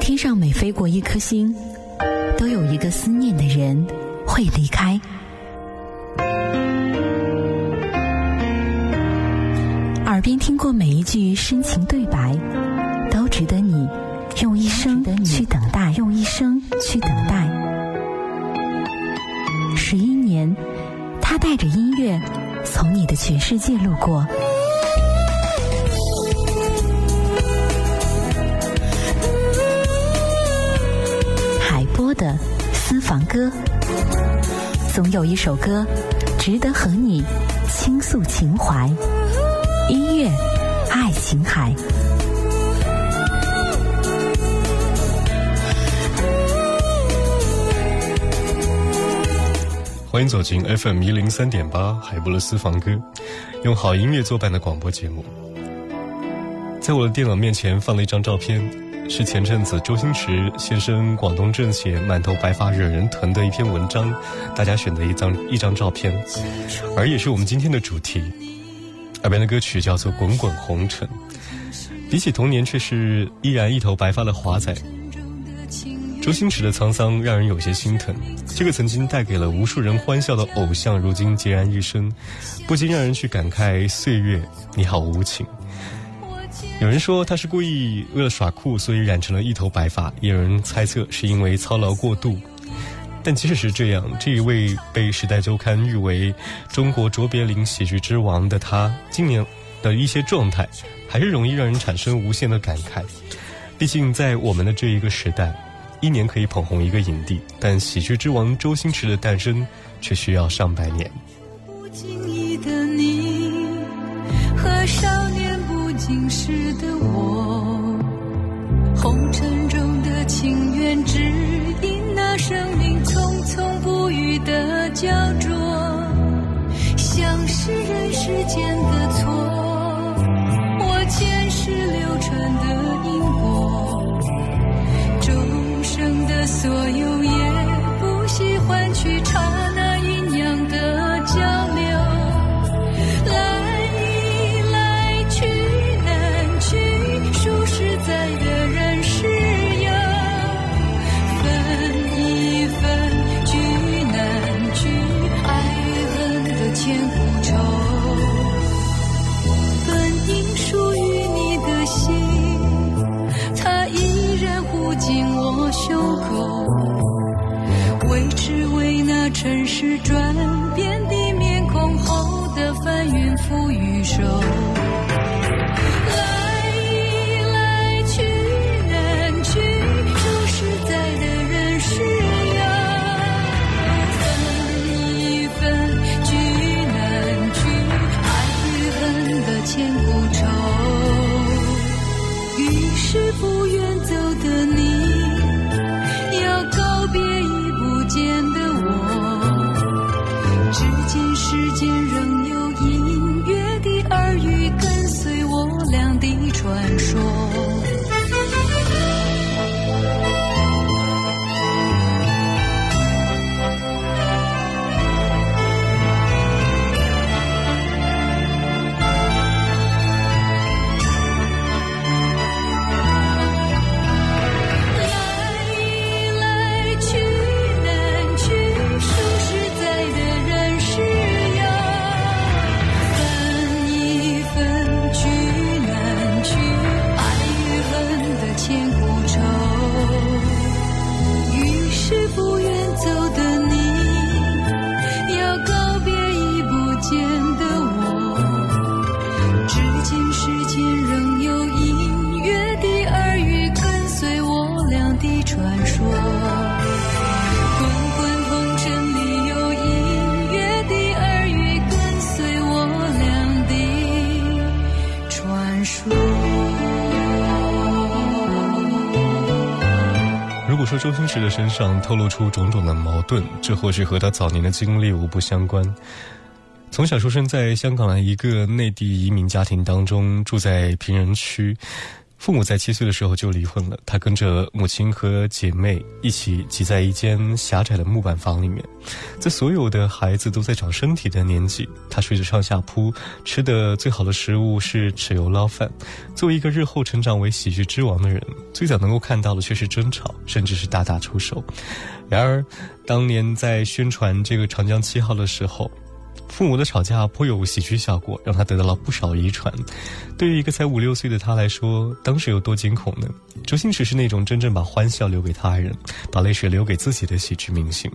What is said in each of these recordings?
天上每飞过一颗星，都有一个思念的人会离开。耳边听过每一句深情对白，都值得你用一生去等待，用一生去等待。十一年，他带着音乐从你的全世界路过。的私房歌，总有一首歌值得和你倾诉情怀。音乐，爱琴海。欢迎走进 FM 一零三点八海波的私房歌，用好音乐作伴的广播节目。在我的电脑面前放了一张照片，是前阵子周星驰现身广东政协满头白发惹人疼的一篇文章，大家选的一张一张照片，而也是我们今天的主题。耳边的歌曲叫做《滚滚红尘》，比起童年，却是依然一头白发的华仔。周星驰的沧桑让人有些心疼。这个曾经带给了无数人欢笑的偶像，如今孑然一身，不禁让人去感慨：岁月，你好无情。有人说他是故意为了耍酷，所以染成了一头白发；也有人猜测是因为操劳过度。但即使是这样，这一位被《时代周刊》誉为中国卓别林喜剧之王的他，今年的一些状态，还是容易让人产生无限的感慨。毕竟，在我们的这一个时代。一年可以捧红一个影帝，但喜剧之王周星驰的诞生却需要上百年。不经意的你和少今世的我，红尘中的情缘，只因那生命匆匆不语的焦灼，像是人世间的错，我前世流传的因果。众生的所有袖口为只为那尘世转变的周星驰的身上透露出种种的矛盾，这或许和他早年的经历无不相关。从小出生在香港的一个内地移民家庭当中，住在贫人区，父母在七岁的时候就离婚了，他跟着母亲和姐妹一起挤在一间狭窄的木板房里面，在所有的孩子都在长身体的年纪，他睡着上下铺，吃的最好的食物是豉油捞饭。作为一个日后成长为喜剧之王的人，最早能够看到的却是争吵，甚至是大打出手。然而，当年在宣传这个长江七号的时候。父母的吵架颇有喜剧效果，让他得到了不少遗传。对于一个才五六岁的他来说，当时有多惊恐呢？周星驰是那种真正把欢笑留给他人，把泪水留给自己的喜剧明星。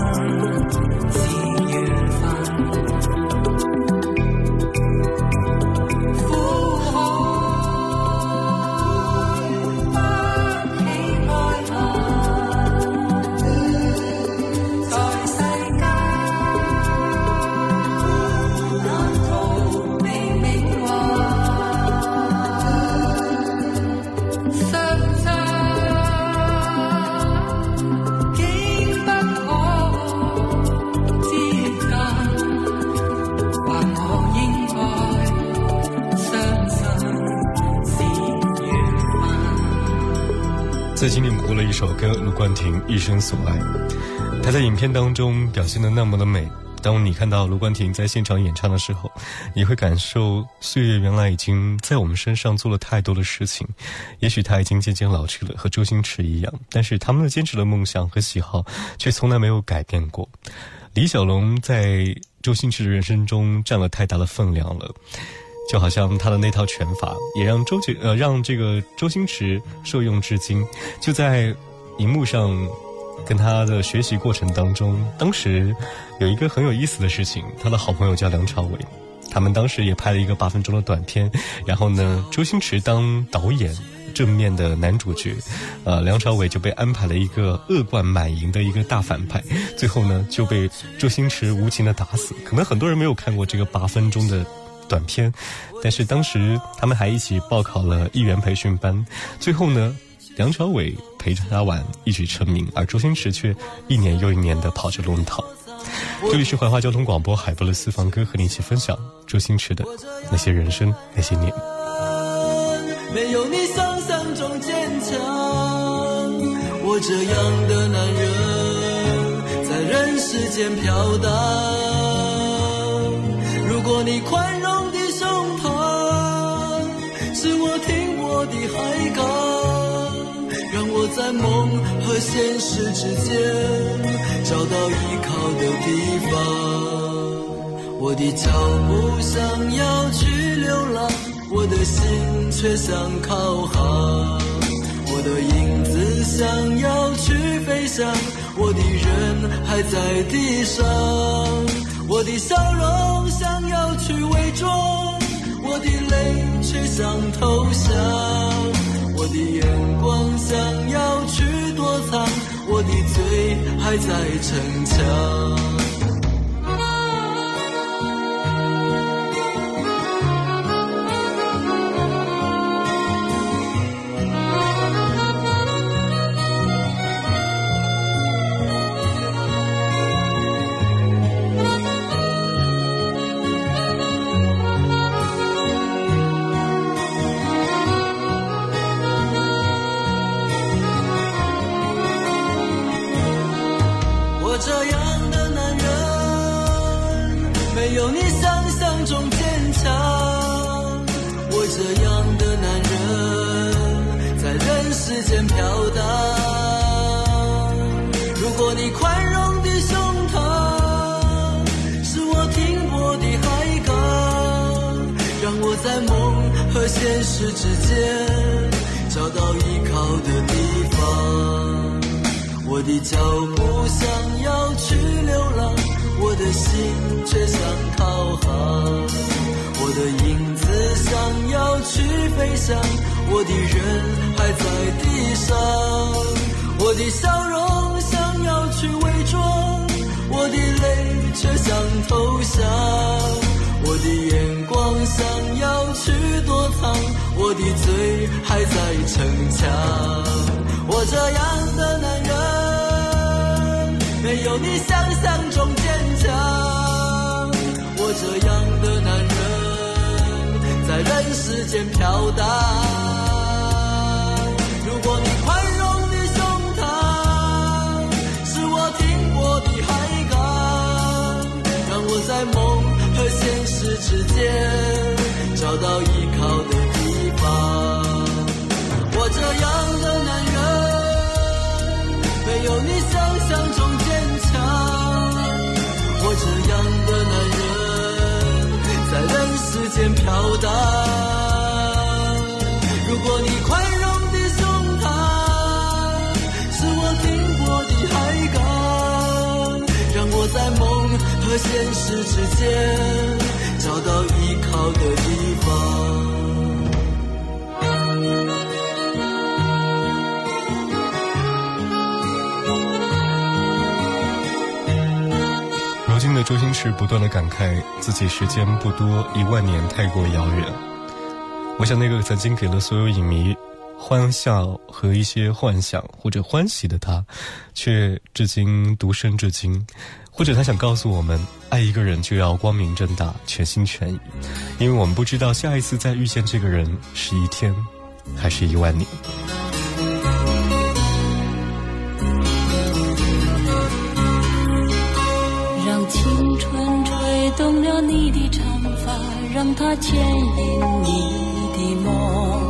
down. 在今年播了一首歌，卢冠廷《一生所爱》。他在影片当中表现的那么的美。当你看到卢冠廷在现场演唱的时候，你会感受岁月原来已经在我们身上做了太多的事情。也许他已经渐渐老去了，和周星驰一样，但是他们的坚持的梦想和喜好却从来没有改变过。李小龙在周星驰的人生中占了太大的分量了。就好像他的那套拳法，也让周杰呃让这个周星驰受用至今。就在荧幕上跟他的学习过程当中，当时有一个很有意思的事情，他的好朋友叫梁朝伟，他们当时也拍了一个八分钟的短片，然后呢，周星驰当导演。正面的男主角，呃，梁朝伟就被安排了一个恶贯满盈的一个大反派，最后呢就被周星驰无情的打死。可能很多人没有看过这个八分钟的短片，但是当时他们还一起报考了艺员培训班，最后呢，梁朝伟陪着他玩，一举成名，而周星驰却一年又一年的跑着龙套。这里是怀化交通广播海波的私房歌，和你一起分享周星驰的那些人生那些年。没有你想象中坚强，我这样的男人在人世间飘荡。如果你宽我的海港，让我在梦和现实之间找到依靠的地方。我的脚步想要去流浪。我的心却想靠航，我的影子想要去飞翔，我的人还在地上，我的笑容想要去伪装，我的泪却想投降，我的眼光想要去躲藏，我的嘴还在逞强。胸膛是我停泊的海港，让我在梦和现实之间找到依靠的地方，我的脚步想要去流浪，我的心却想靠航，我的影子想要去飞翔，我的人还在地上，我的笑容要去伪装，我的泪却想投降。我的眼光想要去躲藏，我的嘴还在逞强。我这样的男人，没有你想象中坚强。我这样的男人，在人世间飘荡。之间找到依靠的地方。我这样的男人没有你想象中坚强。我这样的男人在人世间飘荡。如果你宽容的胸膛是我停泊的海港，让我在梦。和现实之间到依靠的地方。如今的周星驰不断的感慨自己时间不多，一万年太过遥远。我想那个曾经给了所有影迷欢笑和一些幻想或者欢喜的他，却至今独身至今。或者他想告诉我们，爱一个人就要光明正大、全心全意，因为我们不知道下一次再遇见这个人是一天，还是一万年。让青春吹动了你的长发，让它牵引你的梦。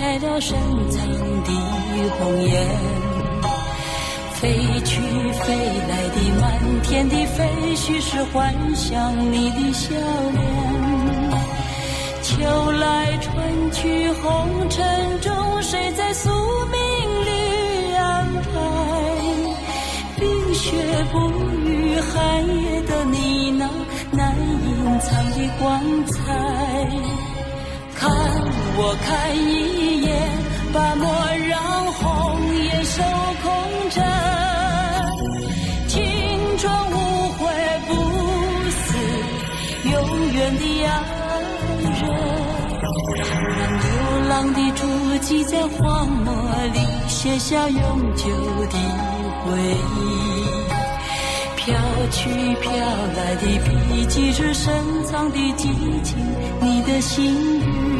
开了深藏的红颜。飞去飞来的满天的飞絮是幻想你的笑脸。秋来春去红尘中，谁在宿命里安排？冰雪不语寒夜的你那难隐藏的光彩。我看一眼，把莫让红颜守空枕。青春无悔不死，永远的爱人。让流浪的足迹在荒漠里写下永久的回忆。飘去飘来的笔迹是深藏的激情，你的心语。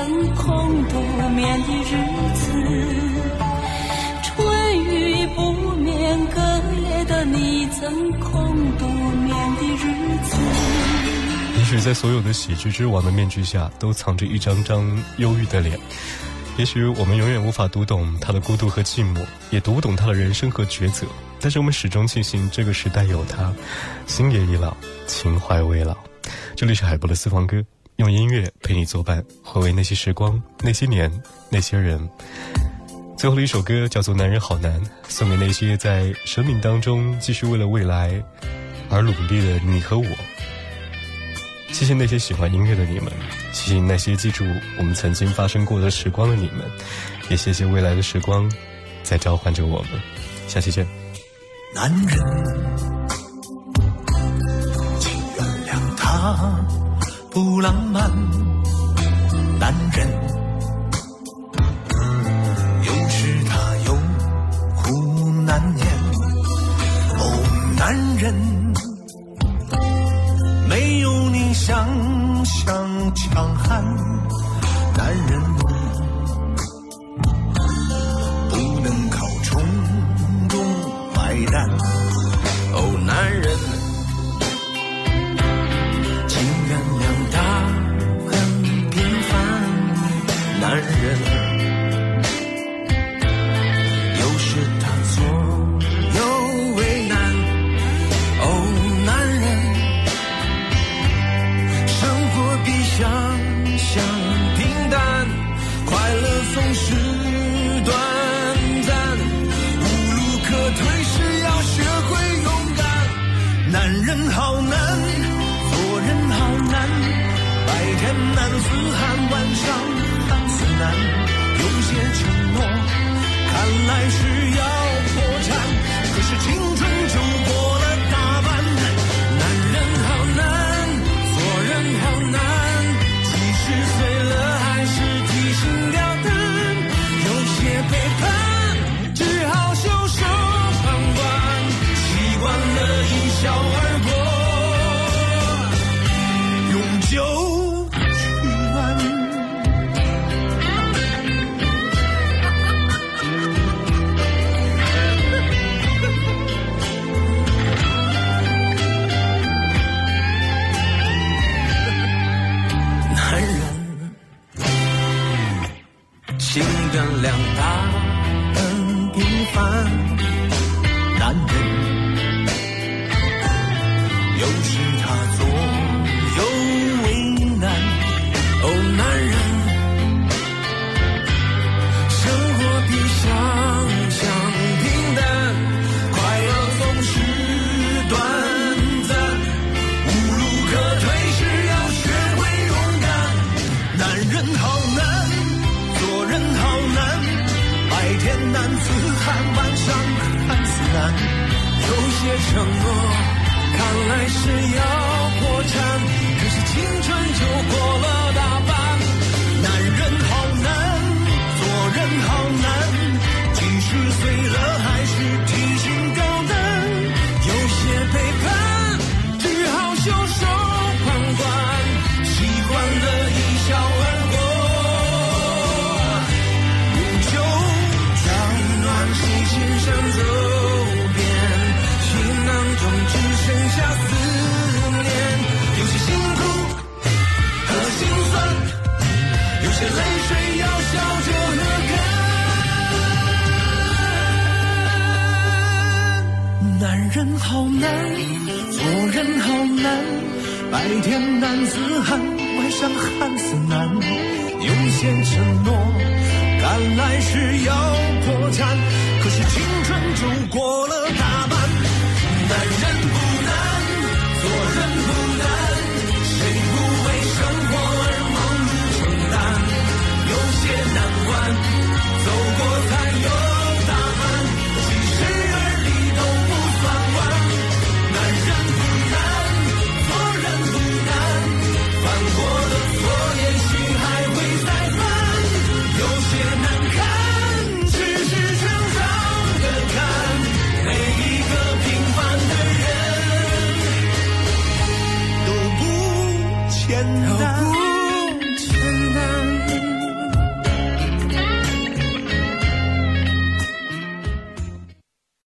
曾空独眠的日子。春雨不眠，隔夜的你曾空独眠的日子。也许在所有的喜剧之王的面具下，都藏着一张张忧郁的脸。也许我们永远无法读懂他的孤独和寂寞，也读不懂他的人生和抉择。但是我们始终庆幸这个时代有他，心也已老，情怀未老。这里是海波的私房歌，用音乐陪你作伴，回味那些时光、那些年、那些人。最后的一首歌叫做《男人好难》，送给那些在生命当中继续为了未来而努力的你和我。谢谢那些喜欢音乐的你们，谢谢那些记住我们曾经发生过的时光的你们，也谢谢未来的时光在召唤着我们。下期见。男人，请原谅他不浪漫。男人，有时他有苦难言。哦，男人，没有你想象强悍。